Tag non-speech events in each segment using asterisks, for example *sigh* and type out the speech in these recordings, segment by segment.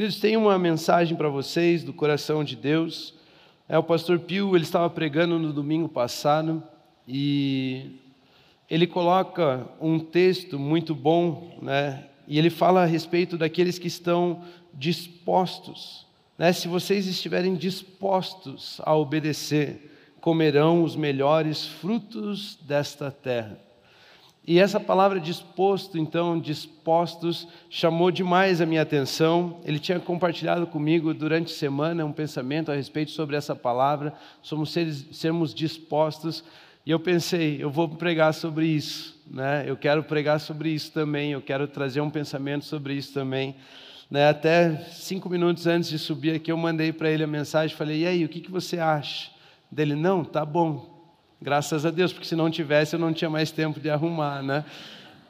Queridos, tem uma mensagem para vocês do coração de Deus. É o pastor Pio, ele estava pregando no domingo passado e ele coloca um texto muito bom, né? E ele fala a respeito daqueles que estão dispostos, né? Se vocês estiverem dispostos a obedecer, comerão os melhores frutos desta terra. E essa palavra disposto, então, dispostos, chamou demais a minha atenção. Ele tinha compartilhado comigo durante a semana um pensamento a respeito sobre essa palavra, somos seres, sermos dispostos. E eu pensei, eu vou pregar sobre isso, né? Eu quero pregar sobre isso também, eu quero trazer um pensamento sobre isso também. Né? Até cinco minutos antes de subir aqui, eu mandei para ele a mensagem, falei, e aí, o que, que você acha? Dele, não, tá bom, Graças a Deus, porque se não tivesse eu não tinha mais tempo de arrumar, né?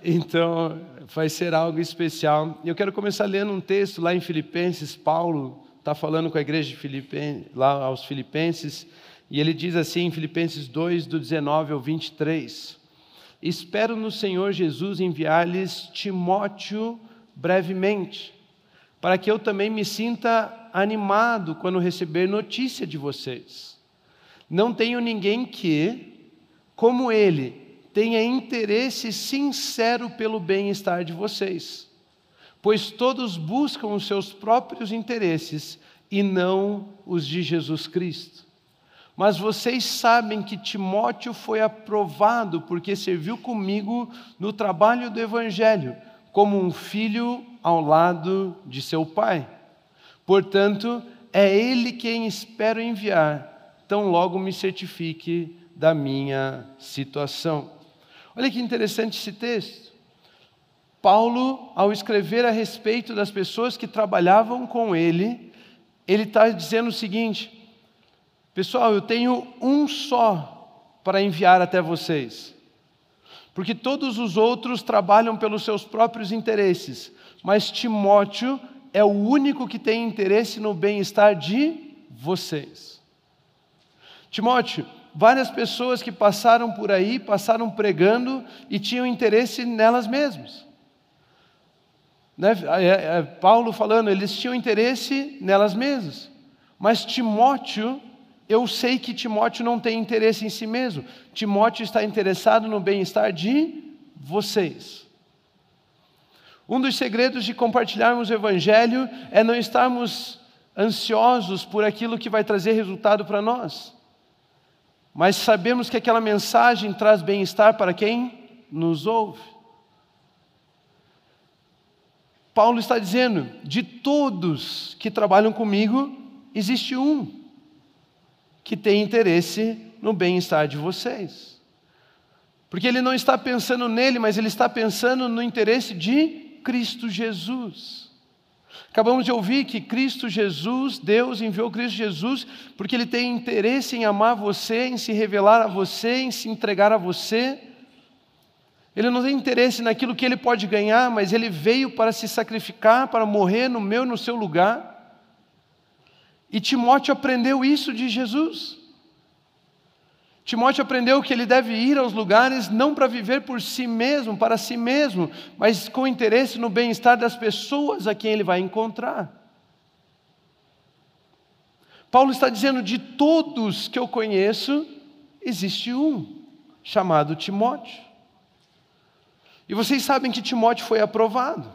Então, vai ser algo especial. Eu quero começar lendo um texto lá em Filipenses. Paulo está falando com a igreja de Filipenses, lá aos Filipenses, e ele diz assim em Filipenses 2, do 19 ao 23: Espero no Senhor Jesus enviar-lhes Timóteo brevemente, para que eu também me sinta animado quando receber notícia de vocês não tenho ninguém que, como ele, tenha interesse sincero pelo bem-estar de vocês, pois todos buscam os seus próprios interesses e não os de Jesus Cristo. Mas vocês sabem que Timóteo foi aprovado porque serviu comigo no trabalho do Evangelho, como um filho ao lado de seu pai. Portanto, é ele quem espero enviar tão logo me certifique da minha situação. Olha que interessante esse texto. Paulo, ao escrever a respeito das pessoas que trabalhavam com ele, ele está dizendo o seguinte: pessoal, eu tenho um só para enviar até vocês, porque todos os outros trabalham pelos seus próprios interesses, mas Timóteo é o único que tem interesse no bem-estar de vocês. Timóteo, várias pessoas que passaram por aí, passaram pregando e tinham interesse nelas mesmas. Né? É, é, Paulo falando, eles tinham interesse nelas mesmas. Mas Timóteo, eu sei que Timóteo não tem interesse em si mesmo. Timóteo está interessado no bem-estar de vocês. Um dos segredos de compartilharmos o Evangelho é não estarmos ansiosos por aquilo que vai trazer resultado para nós mas sabemos que aquela mensagem traz bem-estar para quem nos ouve. Paulo está dizendo: de todos que trabalham comigo, existe um que tem interesse no bem-estar de vocês. Porque ele não está pensando nele, mas ele está pensando no interesse de Cristo Jesus. Acabamos de ouvir que Cristo Jesus, Deus enviou Cristo Jesus porque Ele tem interesse em amar você, em se revelar a você, em se entregar a você. Ele não tem interesse naquilo que Ele pode ganhar, mas Ele veio para se sacrificar, para morrer no meu e no seu lugar. E Timóteo aprendeu isso de Jesus. Timóteo aprendeu que ele deve ir aos lugares não para viver por si mesmo, para si mesmo, mas com interesse no bem-estar das pessoas a quem ele vai encontrar. Paulo está dizendo: de todos que eu conheço, existe um, chamado Timóteo. E vocês sabem que Timóteo foi aprovado.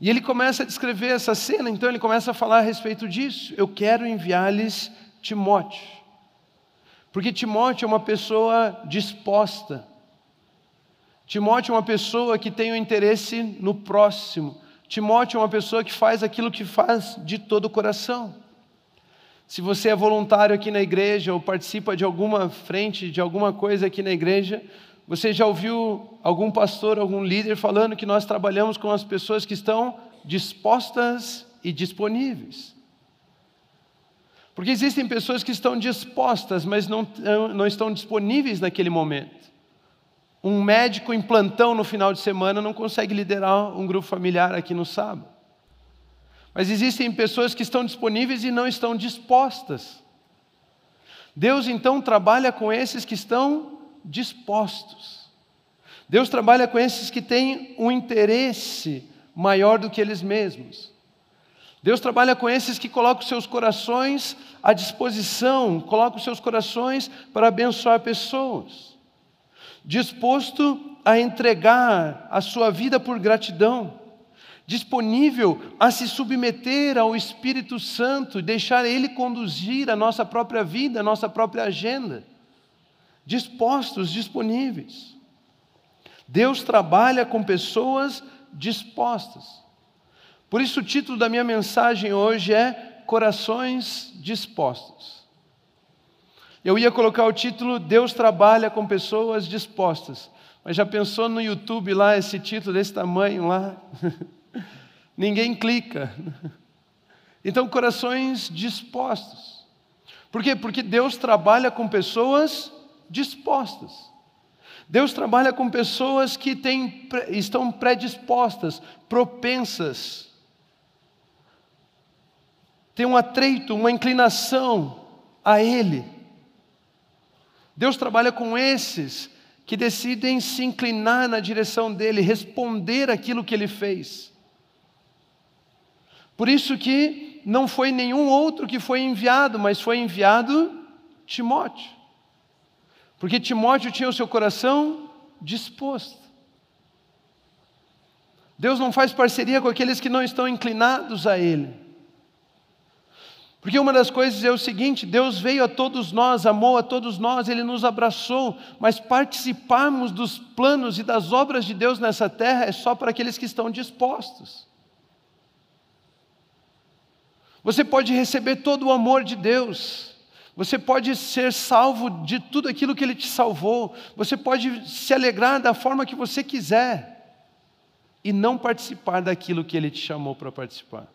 E ele começa a descrever essa cena, então ele começa a falar a respeito disso. Eu quero enviar-lhes Timóteo. Porque Timóteo é uma pessoa disposta. Timóteo é uma pessoa que tem o um interesse no próximo. Timóteo é uma pessoa que faz aquilo que faz de todo o coração. Se você é voluntário aqui na igreja ou participa de alguma frente, de alguma coisa aqui na igreja, você já ouviu algum pastor, algum líder falando que nós trabalhamos com as pessoas que estão dispostas e disponíveis? Porque existem pessoas que estão dispostas, mas não, não estão disponíveis naquele momento. Um médico em plantão no final de semana não consegue liderar um grupo familiar aqui no sábado. Mas existem pessoas que estão disponíveis e não estão dispostas. Deus então trabalha com esses que estão dispostos. Deus trabalha com esses que têm um interesse maior do que eles mesmos. Deus trabalha com esses que colocam seus corações à disposição, colocam seus corações para abençoar pessoas, disposto a entregar a sua vida por gratidão disponível a se submeter ao Espírito Santo, deixar Ele conduzir a nossa própria vida, a nossa própria agenda. Dispostos, disponíveis. Deus trabalha com pessoas dispostas. Por isso, o título da minha mensagem hoje é Corações Dispostos. Eu ia colocar o título Deus trabalha com pessoas dispostas, mas já pensou no YouTube lá, esse título desse tamanho lá? *laughs* ninguém clica. Então, corações dispostos. Por quê? Porque Deus trabalha com pessoas dispostas. Deus trabalha com pessoas que têm, estão predispostas, propensas, têm um atreito, uma inclinação a Ele. Deus trabalha com esses que decidem se inclinar na direção dele, responder aquilo que ele fez. Por isso que não foi nenhum outro que foi enviado, mas foi enviado Timóteo. Porque Timóteo tinha o seu coração disposto. Deus não faz parceria com aqueles que não estão inclinados a Ele. Porque uma das coisas é o seguinte: Deus veio a todos nós, amou a todos nós, Ele nos abraçou, mas participarmos dos planos e das obras de Deus nessa terra é só para aqueles que estão dispostos. Você pode receber todo o amor de Deus. Você pode ser salvo de tudo aquilo que Ele te salvou. Você pode se alegrar da forma que você quiser. E não participar daquilo que Ele te chamou para participar.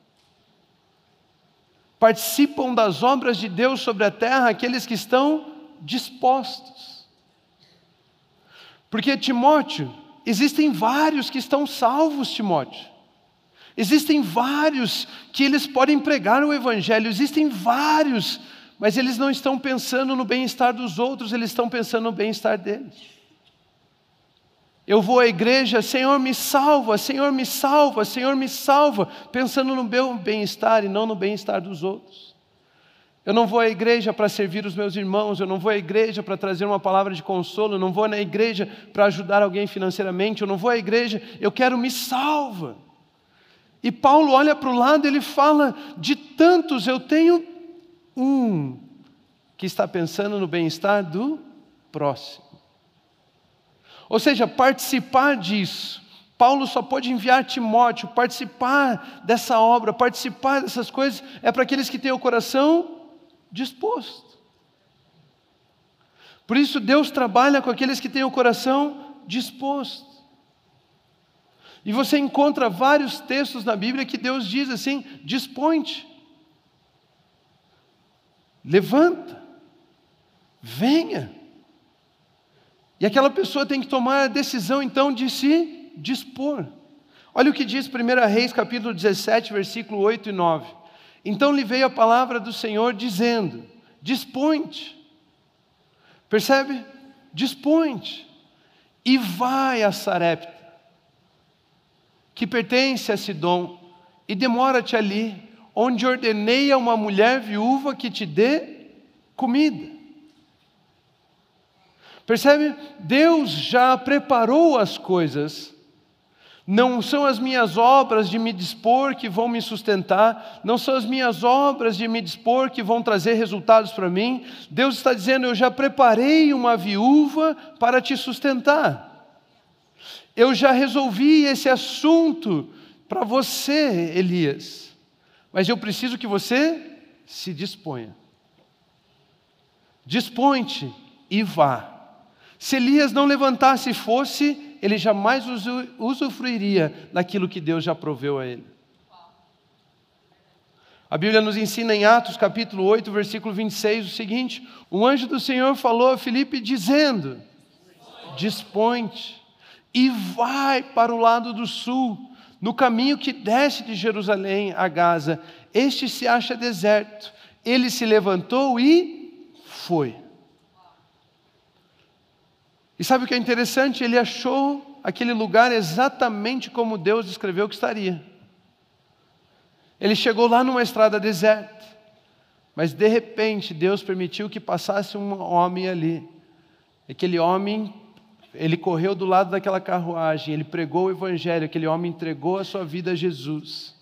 Participam das obras de Deus sobre a terra aqueles que estão dispostos. Porque, Timóteo, existem vários que estão salvos, Timóteo. Existem vários que eles podem pregar o Evangelho, existem vários, mas eles não estão pensando no bem-estar dos outros, eles estão pensando no bem-estar deles. Eu vou à igreja, Senhor me salva, Senhor me salva, Senhor me salva, pensando no meu bem-estar e não no bem-estar dos outros. Eu não vou à igreja para servir os meus irmãos, eu não vou à igreja para trazer uma palavra de consolo, eu não vou na igreja para ajudar alguém financeiramente, eu não vou à igreja, eu quero me salva. E Paulo olha para o lado e ele fala: de tantos eu tenho um que está pensando no bem-estar do próximo. Ou seja, participar disso. Paulo só pode enviar Timóteo, participar dessa obra, participar dessas coisas, é para aqueles que têm o coração disposto. Por isso, Deus trabalha com aqueles que têm o coração disposto. E você encontra vários textos na Bíblia que Deus diz assim: dispõe-te, levanta, venha. E aquela pessoa tem que tomar a decisão então de se dispor. Olha o que diz 1 Reis capítulo 17, versículo 8 e 9. Então lhe veio a palavra do Senhor dizendo: Dispõe-te. Percebe? Dispõe-te. E vai a Sarepta que pertence a Sidom, e demora-te ali, onde ordenei a uma mulher viúva que te dê comida. Percebe? Deus já preparou as coisas. Não são as minhas obras de me dispor que vão me sustentar, não são as minhas obras de me dispor que vão trazer resultados para mim. Deus está dizendo: Eu já preparei uma viúva para te sustentar. Eu já resolvi esse assunto para você, Elias, mas eu preciso que você se disponha. Dispõe-te e vá. Se Elias não levantasse e fosse, ele jamais usufruiria daquilo que Deus já proveu a ele. A Bíblia nos ensina em Atos capítulo 8, versículo 26 o seguinte: O anjo do Senhor falou a Filipe dizendo: Dispõe-te e vai para o lado do sul, no caminho que desce de Jerusalém a Gaza. Este se acha deserto. Ele se levantou e foi. E sabe o que é interessante? Ele achou aquele lugar exatamente como Deus escreveu que estaria. Ele chegou lá numa estrada deserta, mas de repente Deus permitiu que passasse um homem ali. Aquele homem, ele correu do lado daquela carruagem, ele pregou o evangelho, aquele homem entregou a sua vida a Jesus.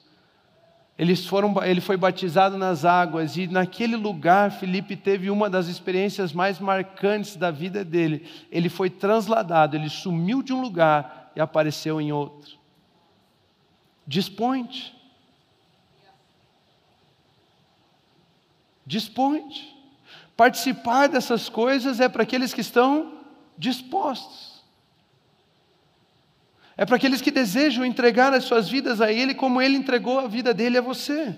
Eles foram, ele foi batizado nas águas e naquele lugar Felipe teve uma das experiências mais marcantes da vida dele. Ele foi transladado, ele sumiu de um lugar e apareceu em outro. Dispõe-te. Dispõe-te. Participar dessas coisas é para aqueles que estão dispostos. É para aqueles que desejam entregar as suas vidas a Ele, como Ele entregou a vida dele a você.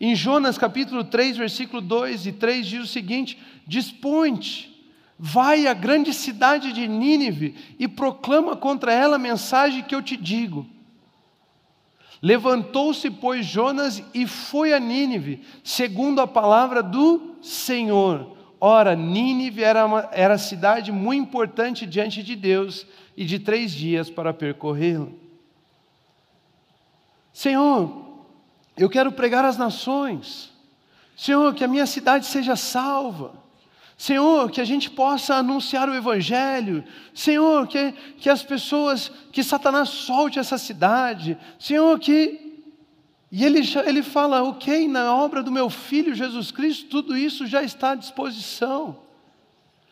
Em Jonas capítulo 3, versículo 2 e 3 diz o seguinte: Dispõe-te, vai à grande cidade de Nínive e proclama contra ela a mensagem que eu te digo. Levantou-se, pois, Jonas e foi a Nínive, segundo a palavra do Senhor. Ora, Nínive era, uma, era cidade muito importante diante de Deus e de três dias para percorrê-la. Senhor, eu quero pregar às nações. Senhor, que a minha cidade seja salva. Senhor, que a gente possa anunciar o Evangelho. Senhor, que, que as pessoas, que Satanás solte essa cidade. Senhor, que. E ele, ele fala, ok, na obra do meu filho Jesus Cristo, tudo isso já está à disposição.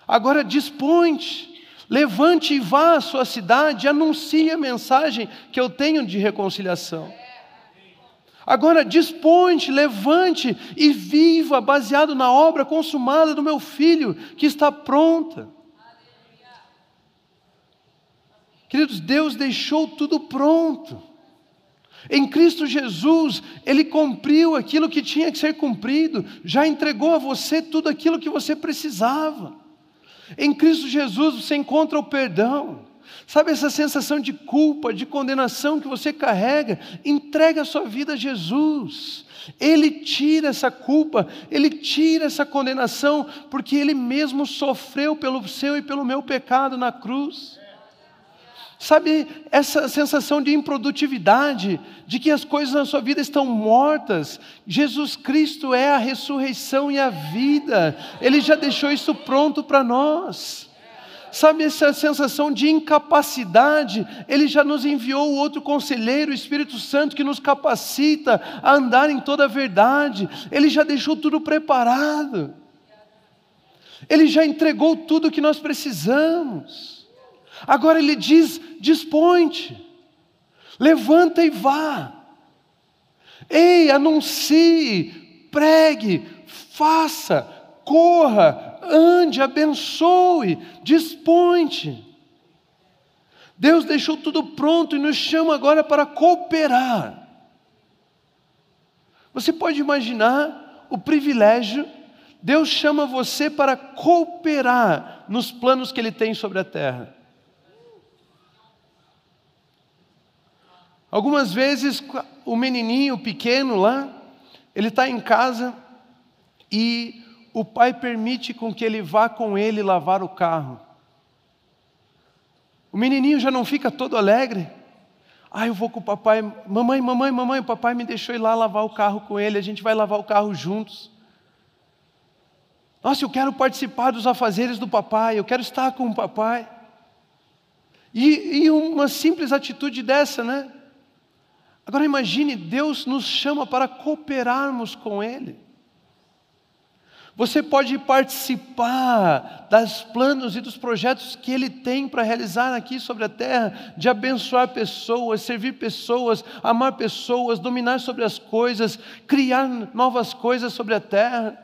Agora dispõe-te Levante e vá à sua cidade, anuncie a mensagem que eu tenho de reconciliação. Agora dispõe levante e viva baseado na obra consumada do meu filho, que está pronta. Queridos, Deus deixou tudo pronto. Em Cristo Jesus, Ele cumpriu aquilo que tinha que ser cumprido, já entregou a você tudo aquilo que você precisava. Em Cristo Jesus você encontra o perdão. Sabe essa sensação de culpa, de condenação que você carrega? Entrega a sua vida a Jesus. Ele tira essa culpa, ele tira essa condenação, porque ele mesmo sofreu pelo seu e pelo meu pecado na cruz. Sabe essa sensação de improdutividade, de que as coisas na sua vida estão mortas? Jesus Cristo é a ressurreição e a vida, Ele já deixou isso pronto para nós. Sabe essa sensação de incapacidade? Ele já nos enviou o outro conselheiro, o Espírito Santo, que nos capacita a andar em toda a verdade. Ele já deixou tudo preparado. Ele já entregou tudo o que nós precisamos. Agora ele diz: dispõe-te, levanta e vá. Ei, anuncie, pregue, faça, corra, ande, abençoe, dispõe-te. Deus deixou tudo pronto e nos chama agora para cooperar. Você pode imaginar o privilégio, Deus chama você para cooperar nos planos que Ele tem sobre a terra. Algumas vezes o menininho pequeno lá, ele está em casa e o pai permite com que ele vá com ele lavar o carro. O menininho já não fica todo alegre. Ah, eu vou com o papai. Mamãe, mamãe, mamãe, o papai me deixou ir lá lavar o carro com ele, a gente vai lavar o carro juntos. Nossa, eu quero participar dos afazeres do papai, eu quero estar com o papai. E, e uma simples atitude dessa, né? Agora imagine, Deus nos chama para cooperarmos com Ele. Você pode participar dos planos e dos projetos que Ele tem para realizar aqui sobre a terra, de abençoar pessoas, servir pessoas, amar pessoas, dominar sobre as coisas, criar novas coisas sobre a terra.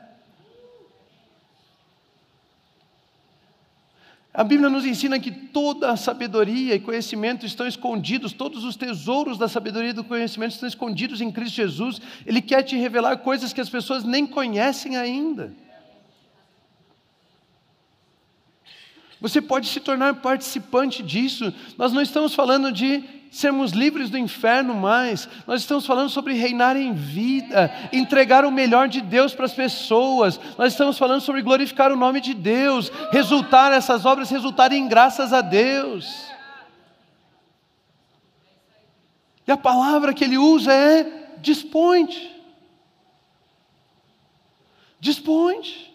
A Bíblia nos ensina que toda a sabedoria e conhecimento estão escondidos, todos os tesouros da sabedoria e do conhecimento estão escondidos em Cristo Jesus. Ele quer te revelar coisas que as pessoas nem conhecem ainda. Você pode se tornar participante disso. Nós não estamos falando de sermos livres do inferno mais, nós estamos falando sobre reinar em vida, entregar o melhor de Deus para as pessoas, nós estamos falando sobre glorificar o nome de Deus, resultar essas obras resultarem em graças a Deus. E a palavra que ele usa é dispõe-te. Dispõe-te.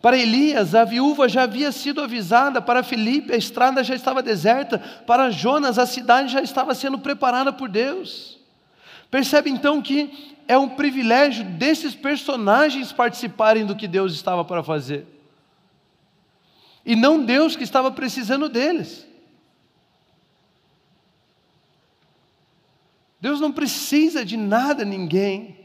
Para Elias, a viúva já havia sido avisada, para Filipe, a estrada já estava deserta, para Jonas, a cidade já estava sendo preparada por Deus. Percebe então que é um privilégio desses personagens participarem do que Deus estava para fazer, e não Deus que estava precisando deles. Deus não precisa de nada, ninguém.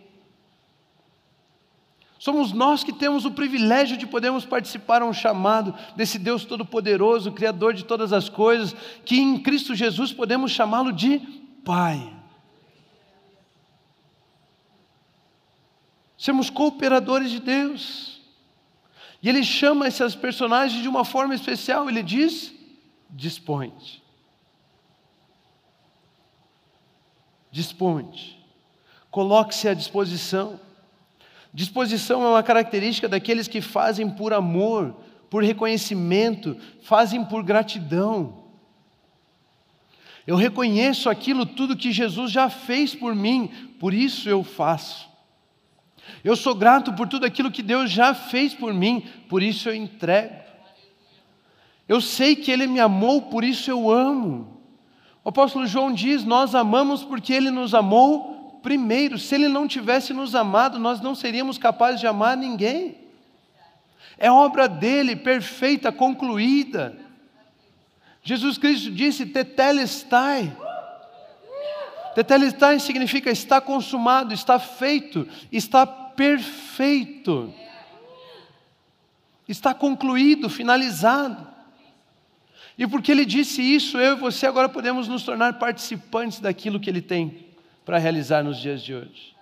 Somos nós que temos o privilégio de podermos participar a um chamado desse Deus Todo-Poderoso, Criador de todas as coisas, que em Cristo Jesus podemos chamá-lo de Pai. Sermos cooperadores de Deus. E Ele chama esses personagens de uma forma especial, Ele diz: dispõe-te. Dispõe-te. Coloque-se à disposição. Disposição é uma característica daqueles que fazem por amor, por reconhecimento, fazem por gratidão. Eu reconheço aquilo tudo que Jesus já fez por mim, por isso eu faço. Eu sou grato por tudo aquilo que Deus já fez por mim, por isso eu entrego. Eu sei que Ele me amou, por isso eu amo. O apóstolo João diz: Nós amamos porque Ele nos amou primeiro. Se Ele não tivesse nos amado, nós não seríamos capazes de amar ninguém. É obra dele, perfeita, concluída. Jesus Cristo disse: Tetelestai. Tetelestai significa está consumado, está feito, está perfeito, está concluído, finalizado. E porque ele disse isso, eu e você agora podemos nos tornar participantes daquilo que ele tem para realizar nos dias de hoje.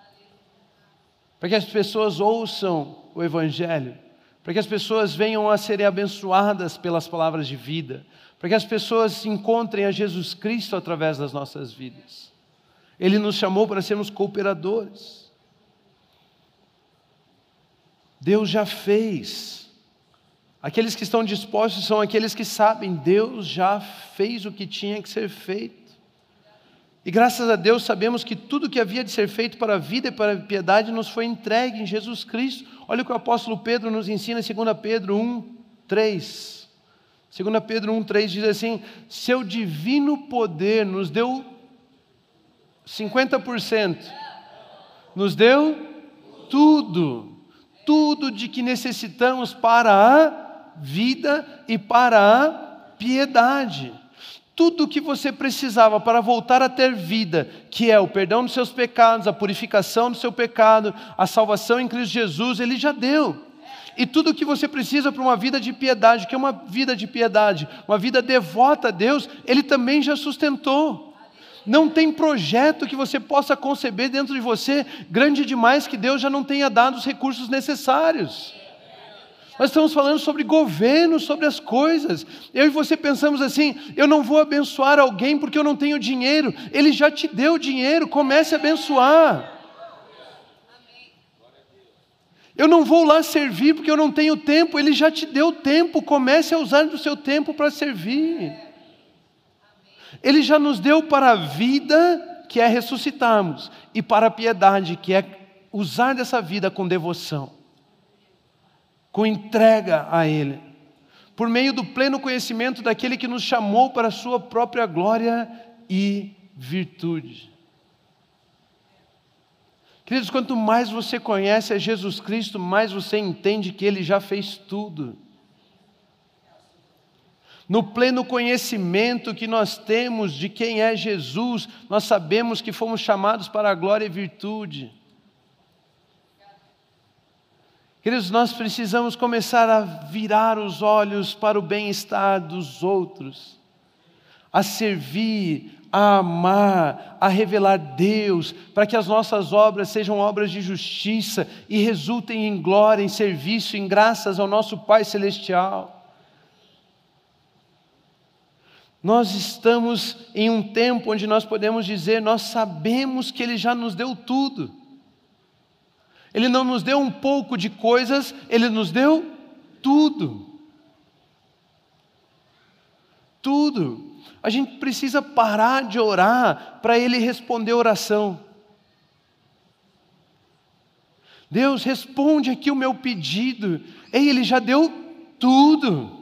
Para que as pessoas ouçam o Evangelho, para que as pessoas venham a serem abençoadas pelas palavras de vida, para que as pessoas encontrem a Jesus Cristo através das nossas vidas. Ele nos chamou para sermos cooperadores. Deus já fez. Aqueles que estão dispostos são aqueles que sabem, Deus já fez o que tinha que ser feito. E graças a Deus sabemos que tudo que havia de ser feito para a vida e para a piedade nos foi entregue em Jesus Cristo. Olha o que o apóstolo Pedro nos ensina em 2 Pedro 1, 3. 2 Pedro 1, 3 diz assim: Seu divino poder nos deu 50%, nos deu tudo, tudo de que necessitamos para a vida e para a piedade tudo o que você precisava para voltar a ter vida, que é o perdão dos seus pecados, a purificação do seu pecado, a salvação em Cristo Jesus, Ele já deu. E tudo o que você precisa para uma vida de piedade, que é uma vida de piedade, uma vida devota a Deus, Ele também já sustentou. Não tem projeto que você possa conceber dentro de você grande demais que Deus já não tenha dado os recursos necessários. Nós estamos falando sobre governo, sobre as coisas. Eu e você pensamos assim: eu não vou abençoar alguém porque eu não tenho dinheiro. Ele já te deu dinheiro, comece a abençoar. Eu não vou lá servir porque eu não tenho tempo. Ele já te deu tempo, comece a usar do seu tempo para servir. Ele já nos deu para a vida, que é ressuscitarmos, e para a piedade, que é usar dessa vida com devoção com entrega a Ele, por meio do pleno conhecimento daquele que nos chamou para a Sua própria glória e virtude. Queridos, quanto mais você conhece a Jesus Cristo, mais você entende que Ele já fez tudo. No pleno conhecimento que nós temos de quem é Jesus, nós sabemos que fomos chamados para a glória e virtude. Queridos, nós precisamos começar a virar os olhos para o bem-estar dos outros, a servir, a amar, a revelar Deus, para que as nossas obras sejam obras de justiça e resultem em glória, em serviço, em graças ao nosso Pai Celestial. Nós estamos em um tempo onde nós podemos dizer, nós sabemos que Ele já nos deu tudo. Ele não nos deu um pouco de coisas, Ele nos deu tudo. Tudo. A gente precisa parar de orar para Ele responder oração. Deus, responde aqui o meu pedido. Ei, Ele já deu tudo.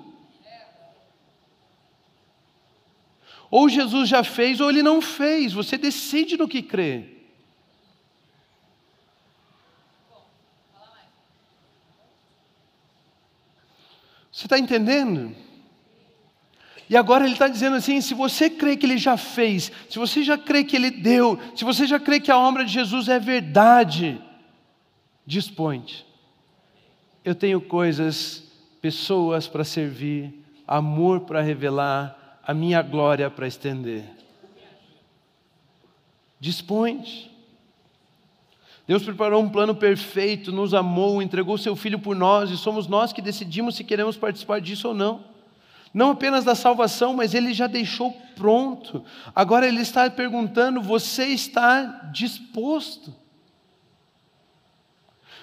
Ou Jesus já fez, ou Ele não fez. Você decide no que crê. Você está entendendo? E agora ele está dizendo assim: se você crê que ele já fez, se você já crê que ele deu, se você já crê que a obra de Jesus é verdade, dispõe. Eu tenho coisas, pessoas para servir, amor para revelar, a minha glória para estender. Dispõe. Deus preparou um plano perfeito, nos amou, entregou seu filho por nós e somos nós que decidimos se queremos participar disso ou não. Não apenas da salvação, mas ele já deixou pronto. Agora ele está perguntando: você está disposto?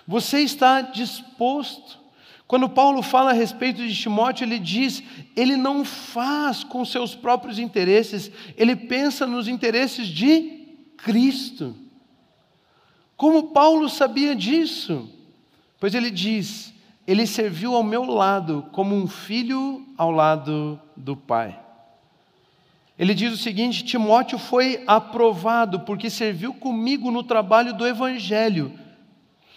Você está disposto? Quando Paulo fala a respeito de Timóteo, ele diz: ele não faz com seus próprios interesses, ele pensa nos interesses de Cristo. Como Paulo sabia disso? Pois ele diz: ele serviu ao meu lado como um filho ao lado do Pai. Ele diz o seguinte: Timóteo foi aprovado porque serviu comigo no trabalho do Evangelho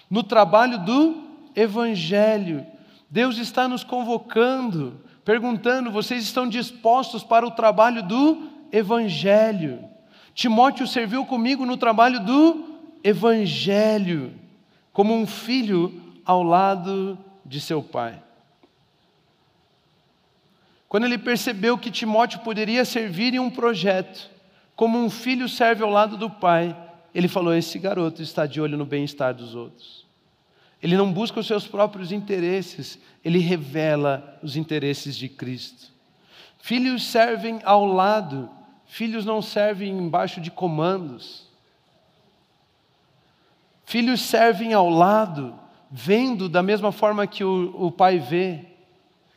no trabalho do Evangelho. Deus está nos convocando, perguntando: vocês estão dispostos para o trabalho do Evangelho? Timóteo serviu comigo no trabalho do Evangelho, como um filho ao lado de seu pai. Quando ele percebeu que Timóteo poderia servir em um projeto, como um filho serve ao lado do pai, ele falou: Esse garoto está de olho no bem-estar dos outros. Ele não busca os seus próprios interesses, ele revela os interesses de Cristo. Filhos servem ao lado, filhos não servem embaixo de comandos. Filhos servem ao lado, vendo da mesma forma que o, o pai vê,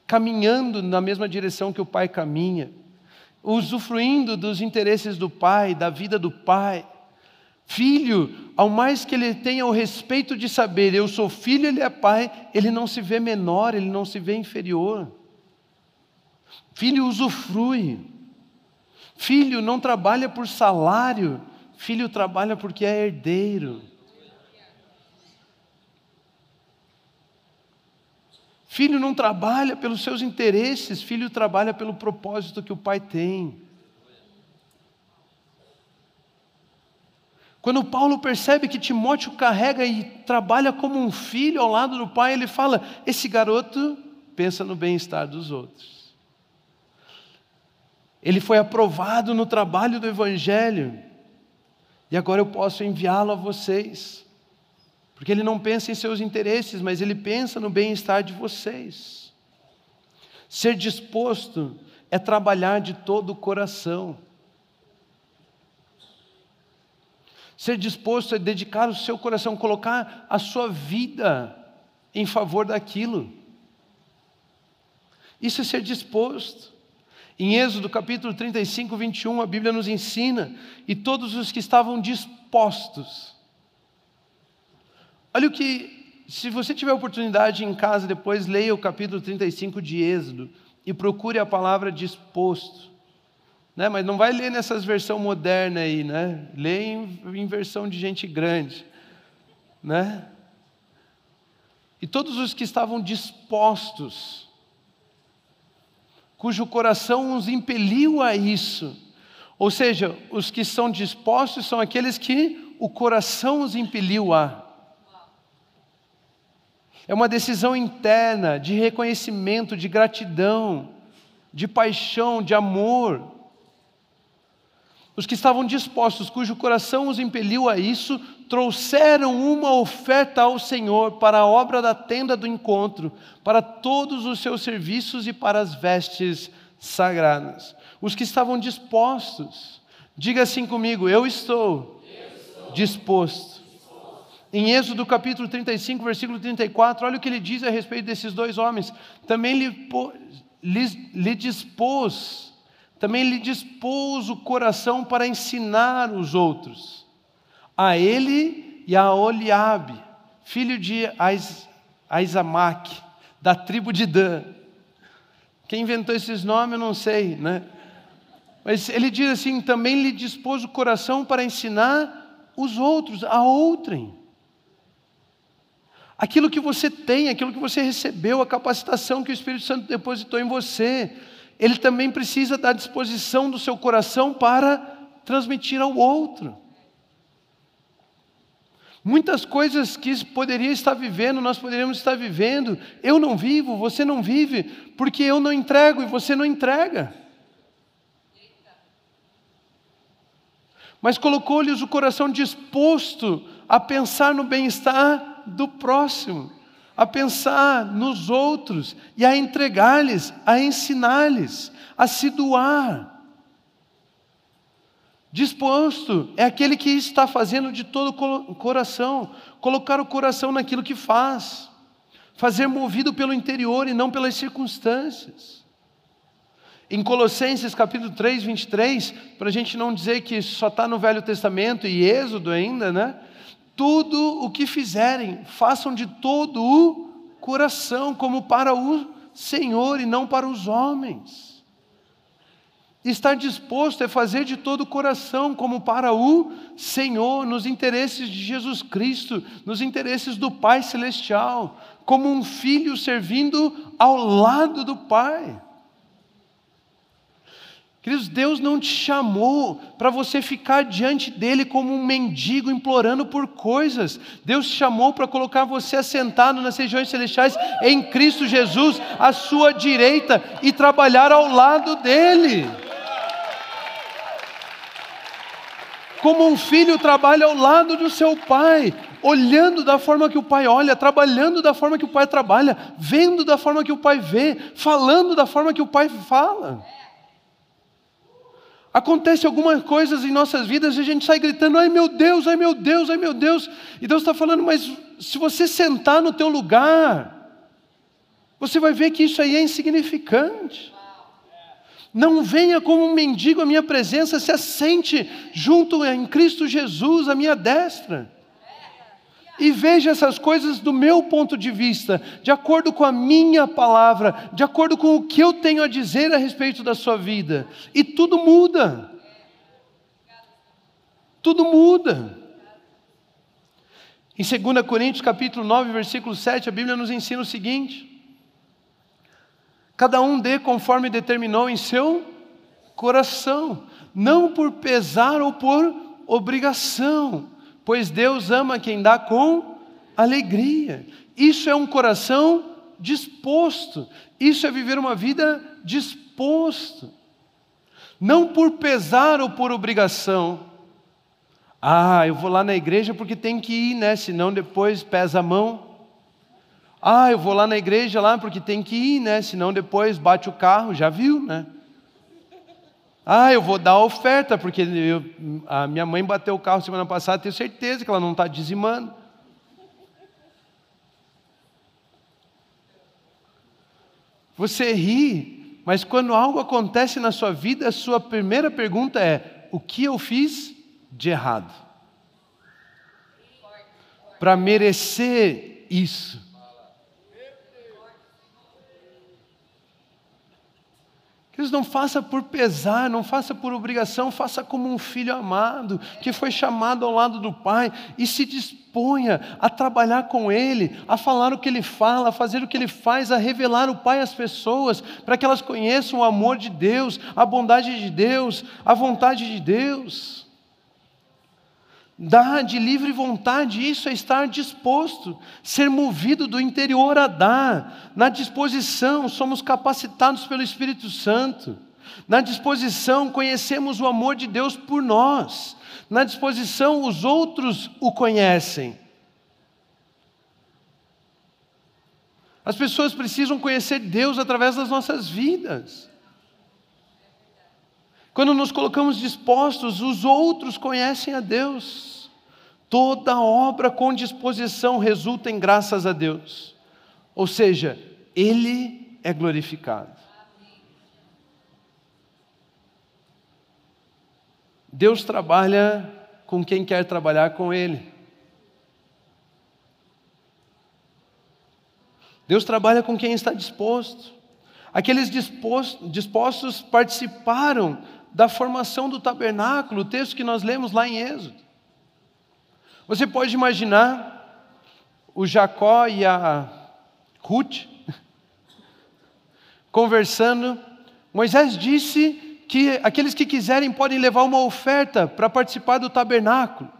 caminhando na mesma direção que o pai caminha, usufruindo dos interesses do pai, da vida do pai. Filho, ao mais que ele tenha o respeito de saber, eu sou filho, ele é pai, ele não se vê menor, ele não se vê inferior. Filho usufrui. Filho não trabalha por salário, filho trabalha porque é herdeiro. Filho não trabalha pelos seus interesses, filho trabalha pelo propósito que o pai tem. Quando Paulo percebe que Timóteo carrega e trabalha como um filho ao lado do pai, ele fala: esse garoto pensa no bem-estar dos outros. Ele foi aprovado no trabalho do Evangelho, e agora eu posso enviá-lo a vocês, porque ele não pensa em seus interesses, mas ele pensa no bem-estar de vocês. Ser disposto é trabalhar de todo o coração. ser disposto a dedicar o seu coração, colocar a sua vida em favor daquilo. Isso é ser disposto. Em Êxodo capítulo 35, 21, a Bíblia nos ensina, e todos os que estavam dispostos. Olha o que, se você tiver oportunidade em casa depois, leia o capítulo 35 de Êxodo e procure a palavra disposto. Né? Mas não vai ler nessas versão moderna aí, né? Lê em, em versão de gente grande, né? E todos os que estavam dispostos, cujo coração os impeliu a isso, ou seja, os que são dispostos são aqueles que o coração os impeliu a. É uma decisão interna de reconhecimento, de gratidão, de paixão, de amor. Os que estavam dispostos, cujo coração os impeliu a isso, trouxeram uma oferta ao Senhor para a obra da tenda do encontro, para todos os seus serviços e para as vestes sagradas. os que estavam dispostos. Diga assim comigo: Eu estou, eu estou disposto. Em Êxodo capítulo 35, versículo 34, olha o que ele diz a respeito desses dois homens. Também lhe, lhe, lhe dispôs, também lhe dispôs o coração para ensinar os outros. A ele e a Oliabe, filho de Aizamaque, da tribo de Dan. Quem inventou esses nomes eu não sei, né? Mas ele diz assim: também lhe dispôs o coração para ensinar os outros, a outrem. Aquilo que você tem, aquilo que você recebeu, a capacitação que o Espírito Santo depositou em você, ele também precisa da disposição do seu coração para transmitir ao outro. Muitas coisas que poderia estar vivendo, nós poderíamos estar vivendo, eu não vivo, você não vive, porque eu não entrego e você não entrega. mas colocou-lhes o coração disposto a pensar no bem-estar do próximo, a pensar nos outros e a entregar-lhes, a ensinar-lhes, a se doar. Disposto é aquele que está fazendo de todo o coração, colocar o coração naquilo que faz, fazer movido pelo interior e não pelas circunstâncias. Em Colossenses capítulo 3, 23, para a gente não dizer que só está no Velho Testamento e Êxodo ainda, né? Tudo o que fizerem, façam de todo o coração, como para o Senhor e não para os homens. Estar disposto é fazer de todo o coração, como para o Senhor, nos interesses de Jesus Cristo, nos interesses do Pai Celestial, como um filho servindo ao lado do Pai. Queridos, Deus não te chamou para você ficar diante dele como um mendigo implorando por coisas. Deus te chamou para colocar você assentado nas regiões celestiais em Cristo Jesus, à sua direita, e trabalhar ao lado dele. Como um filho trabalha ao lado do seu pai, olhando da forma que o pai olha, trabalhando da forma que o pai trabalha, vendo da forma que o pai vê, falando da forma que o pai fala. Acontece algumas coisas em nossas vidas e a gente sai gritando, ai meu Deus, ai meu Deus, ai meu Deus. E Deus está falando, mas se você sentar no teu lugar, você vai ver que isso aí é insignificante. Não venha como um mendigo à minha presença, se assente junto em Cristo Jesus, à minha destra e veja essas coisas do meu ponto de vista, de acordo com a minha palavra, de acordo com o que eu tenho a dizer a respeito da sua vida, e tudo muda. Tudo muda. Em 2 Coríntios capítulo 9, versículo 7, a Bíblia nos ensina o seguinte: Cada um dê conforme determinou em seu coração, não por pesar ou por obrigação, pois Deus ama quem dá com alegria. Isso é um coração disposto, isso é viver uma vida disposto, não por pesar ou por obrigação. Ah, eu vou lá na igreja porque tem que ir, né? Senão depois pesa a mão. Ah, eu vou lá na igreja lá porque tem que ir, né? Senão depois bate o carro, já viu, né? Ah, eu vou dar a oferta, porque eu, a minha mãe bateu o carro semana passada, tenho certeza que ela não está dizimando. Você ri, mas quando algo acontece na sua vida, a sua primeira pergunta é: o que eu fiz de errado? Para merecer isso. Queridos, não faça por pesar, não faça por obrigação, faça como um filho amado, que foi chamado ao lado do Pai, e se disponha a trabalhar com Ele, a falar o que Ele fala, a fazer o que Ele faz, a revelar o Pai às pessoas, para que elas conheçam o amor de Deus, a bondade de Deus, a vontade de Deus. Dar de livre vontade, isso é estar disposto, ser movido do interior a dar. Na disposição, somos capacitados pelo Espírito Santo. Na disposição, conhecemos o amor de Deus por nós. Na disposição, os outros o conhecem. As pessoas precisam conhecer Deus através das nossas vidas. Quando nos colocamos dispostos, os outros conhecem a Deus. Toda obra com disposição resulta em graças a Deus. Ou seja, Ele é glorificado. Deus trabalha com quem quer trabalhar com Ele. Deus trabalha com quem está disposto. Aqueles dispostos participaram da formação do tabernáculo, o texto que nós lemos lá em Êxodo. Você pode imaginar o Jacó e a Ruth *laughs* conversando. Moisés disse que aqueles que quiserem podem levar uma oferta para participar do tabernáculo.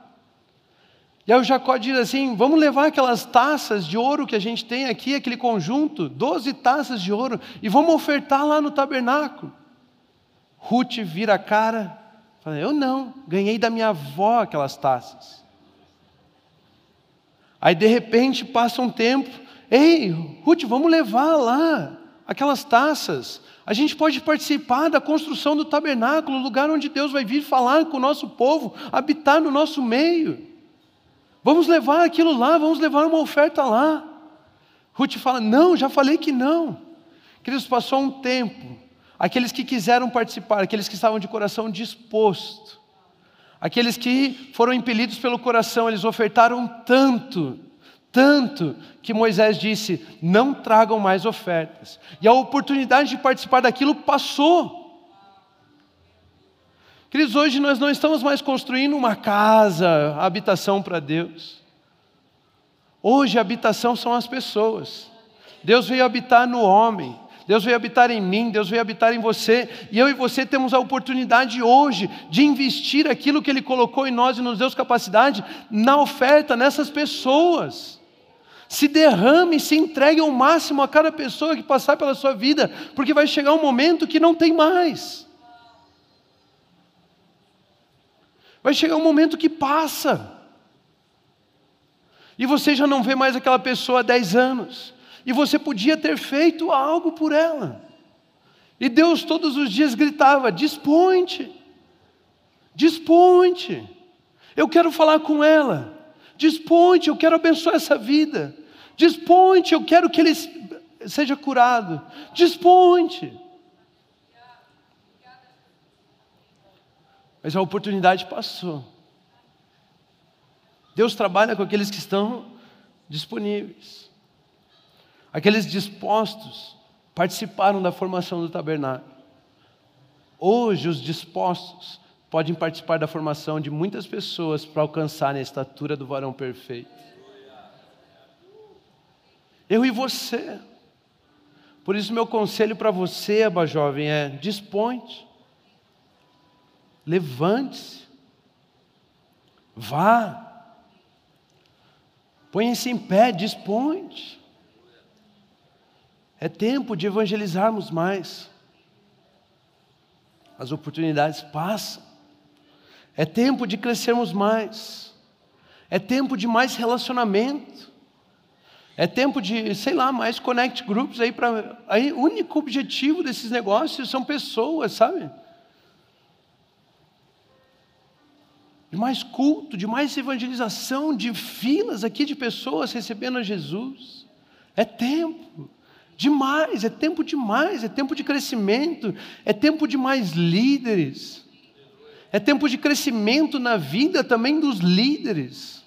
E aí o Jacó diz assim: vamos levar aquelas taças de ouro que a gente tem aqui, aquele conjunto, 12 taças de ouro, e vamos ofertar lá no tabernáculo. Ruth vira a cara, fala: eu não, ganhei da minha avó aquelas taças. Aí de repente passa um tempo, ei, Ruth, vamos levar lá aquelas taças. A gente pode participar da construção do tabernáculo, lugar onde Deus vai vir falar com o nosso povo, habitar no nosso meio. Vamos levar aquilo lá, vamos levar uma oferta lá. Ruth fala: Não, já falei que não. Queridos, passou um tempo. Aqueles que quiseram participar, aqueles que estavam de coração disposto, aqueles que foram impelidos pelo coração, eles ofertaram tanto, tanto, que Moisés disse: Não tragam mais ofertas. E a oportunidade de participar daquilo passou. Queridos, hoje nós não estamos mais construindo uma casa, habitação para Deus. Hoje a habitação são as pessoas. Deus veio habitar no homem. Deus veio habitar em mim, Deus veio habitar em você, e eu e você temos a oportunidade hoje de investir aquilo que Ele colocou em nós e nos deu capacidade na oferta, nessas pessoas. Se derrame, se entregue ao máximo a cada pessoa que passar pela sua vida, porque vai chegar um momento que não tem mais. Vai chegar um momento que passa. E você já não vê mais aquela pessoa há 10 anos. E você podia ter feito algo por ela. E Deus todos os dias gritava: Disponte, disponte. Eu quero falar com ela. Disponte, eu quero abençoar essa vida. Disponte, eu quero que ele seja curado. Disponte. Mas a oportunidade passou. Deus trabalha com aqueles que estão disponíveis. Aqueles dispostos participaram da formação do tabernáculo. Hoje, os dispostos podem participar da formação de muitas pessoas para alcançarem a estatura do varão perfeito. Eu e você. Por isso, meu conselho para você, aba jovem, é: dispõe Levante-se. Vá. Ponha-se em pé, dispõe. É tempo de evangelizarmos mais. As oportunidades passam. É tempo de crescermos mais. É tempo de mais relacionamento. É tempo de, sei lá, mais connect groups aí para aí o único objetivo desses negócios são pessoas, sabe? de mais culto, de mais evangelização, de filas aqui de pessoas recebendo a Jesus. É tempo demais, é tempo demais, é tempo de crescimento, é tempo de mais líderes. É tempo de crescimento na vida também dos líderes.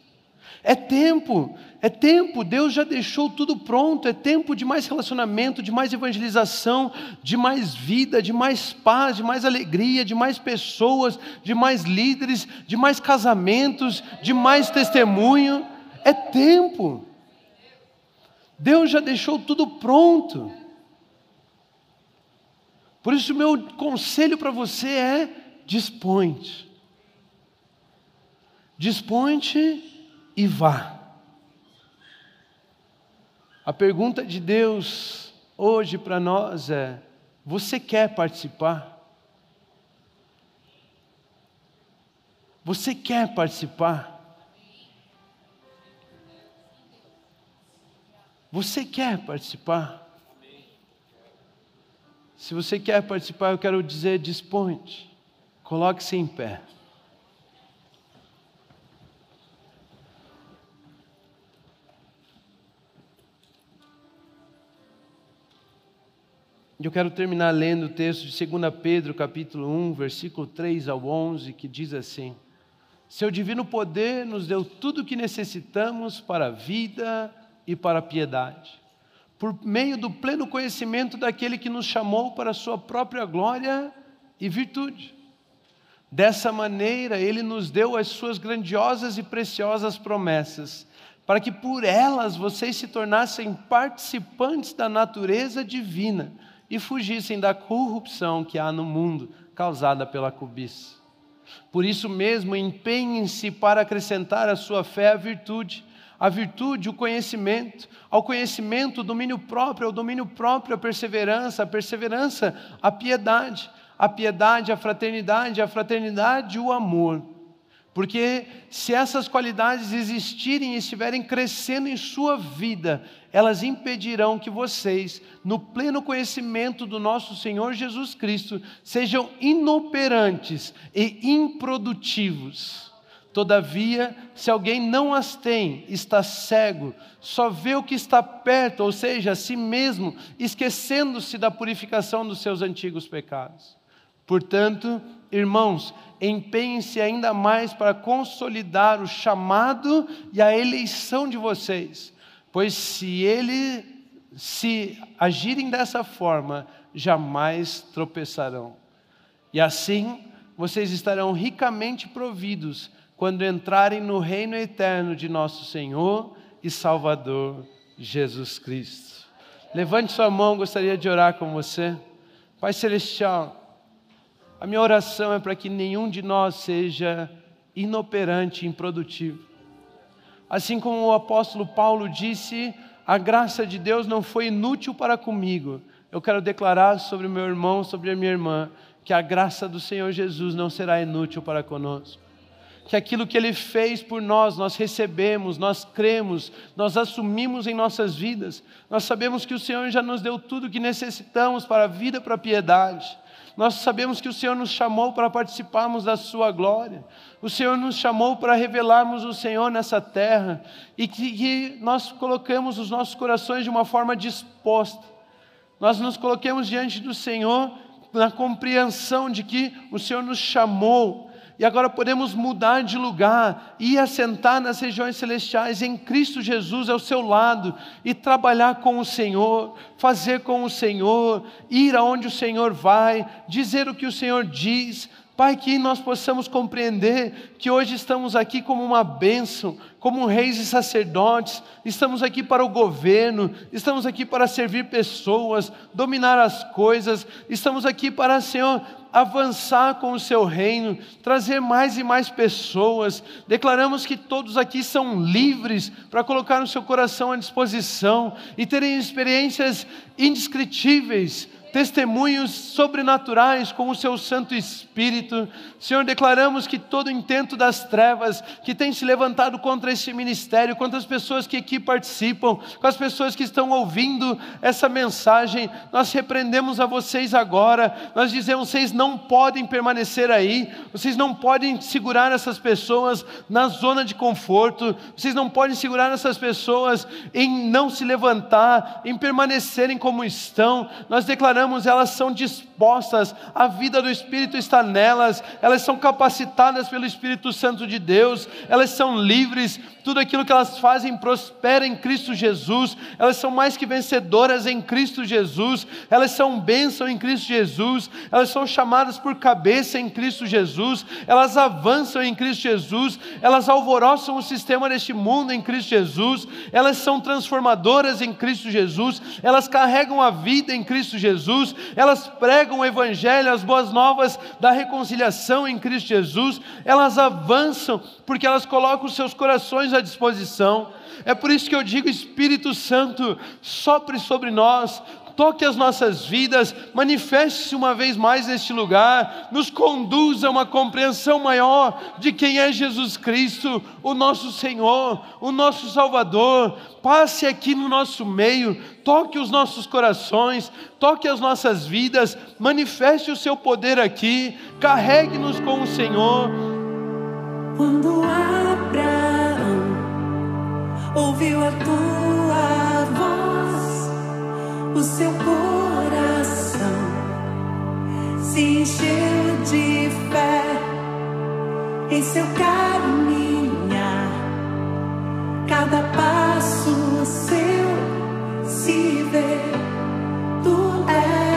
É tempo é tempo, Deus já deixou tudo pronto, é tempo de mais relacionamento, de mais evangelização, de mais vida, de mais paz, de mais alegria, de mais pessoas, de mais líderes, de mais casamentos, de mais testemunho. É tempo. Deus já deixou tudo pronto. Por isso, o meu conselho para você é: dispõe-te. Dispõe-te e vá. A pergunta de Deus hoje para nós é: você quer participar? Você quer participar? Você quer participar? Se você quer participar, eu quero dizer: dispõe. Coloque-se em pé. Eu quero terminar lendo o texto de 2 Pedro, capítulo 1, versículo 3 ao 11, que diz assim: Seu divino poder nos deu tudo o que necessitamos para a vida e para a piedade, por meio do pleno conhecimento daquele que nos chamou para a sua própria glória e virtude. Dessa maneira, ele nos deu as suas grandiosas e preciosas promessas, para que por elas vocês se tornassem participantes da natureza divina e fugissem da corrupção que há no mundo causada pela cobiça. Por isso mesmo, empenhem-se para acrescentar à sua fé a virtude, a virtude, o conhecimento, ao conhecimento, o domínio próprio, ao domínio próprio, a perseverança, a perseverança, a piedade, a piedade, a fraternidade, a fraternidade, o amor. Porque se essas qualidades existirem e estiverem crescendo em sua vida, elas impedirão que vocês, no pleno conhecimento do nosso Senhor Jesus Cristo, sejam inoperantes e improdutivos. Todavia, se alguém não as tem, está cego, só vê o que está perto, ou seja, a si mesmo, esquecendo-se da purificação dos seus antigos pecados. Portanto, irmãos, empenhem-se ainda mais para consolidar o chamado e a eleição de vocês pois se ele se agirem dessa forma, jamais tropeçarão. E assim vocês estarão ricamente providos quando entrarem no reino eterno de nosso Senhor e Salvador Jesus Cristo. Levante sua mão, gostaria de orar com você. Pai Celestial, a minha oração é para que nenhum de nós seja inoperante, improdutivo Assim como o apóstolo Paulo disse, a graça de Deus não foi inútil para comigo. Eu quero declarar sobre meu irmão, sobre a minha irmã, que a graça do Senhor Jesus não será inútil para conosco. Que aquilo que Ele fez por nós, nós recebemos, nós cremos, nós assumimos em nossas vidas. Nós sabemos que o Senhor já nos deu tudo o que necessitamos para a vida, para a piedade. Nós sabemos que o Senhor nos chamou para participarmos da Sua glória. O Senhor nos chamou para revelarmos o Senhor nessa terra e que, que nós colocamos os nossos corações de uma forma disposta. Nós nos coloquemos diante do Senhor na compreensão de que o Senhor nos chamou e agora podemos mudar de lugar e assentar nas regiões celestiais em Cristo Jesus ao seu lado e trabalhar com o Senhor, fazer com o Senhor, ir aonde o Senhor vai, dizer o que o Senhor diz, Pai, que nós possamos compreender que hoje estamos aqui como uma bênção, como reis e sacerdotes, estamos aqui para o governo, estamos aqui para servir pessoas, dominar as coisas, estamos aqui para, Senhor, avançar com o seu reino, trazer mais e mais pessoas. Declaramos que todos aqui são livres para colocar o seu coração à disposição e terem experiências indescritíveis testemunhos sobrenaturais com o seu Santo Espírito. Senhor, declaramos que todo intento das trevas que tem se levantado contra esse ministério, contra as pessoas que aqui participam, com as pessoas que estão ouvindo essa mensagem, nós repreendemos a vocês agora. Nós dizemos: vocês não podem permanecer aí, vocês não podem segurar essas pessoas na zona de conforto, vocês não podem segurar essas pessoas em não se levantar, em permanecerem como estão. Nós declaramos elas são dispostas, a vida do Espírito está nelas, elas são capacitadas pelo Espírito Santo de Deus, elas são livres, tudo aquilo que elas fazem prospera em Cristo Jesus, elas são mais que vencedoras em Cristo Jesus, elas são bênção em Cristo Jesus, elas são chamadas por cabeça em Cristo Jesus, elas avançam em Cristo Jesus, elas alvoroçam o sistema deste mundo em Cristo Jesus, elas são transformadoras em Cristo Jesus, elas carregam a vida em Cristo Jesus, elas pregam o Evangelho, as boas novas da reconciliação em Cristo Jesus, elas avançam porque elas colocam seus corações à disposição. É por isso que eu digo: Espírito Santo, sopre sobre nós, toque as nossas vidas, manifeste-se uma vez mais neste lugar, nos conduza a uma compreensão maior de quem é Jesus Cristo, o nosso Senhor, o nosso Salvador. Passe aqui no nosso meio, toque os nossos corações, toque as nossas vidas, manifeste o seu poder aqui, carregue-nos com o Senhor. Quando Abraão ouviu a tua voz, o seu coração se encheu de fé em seu caminhar. Cada passo seu se vê, tu és.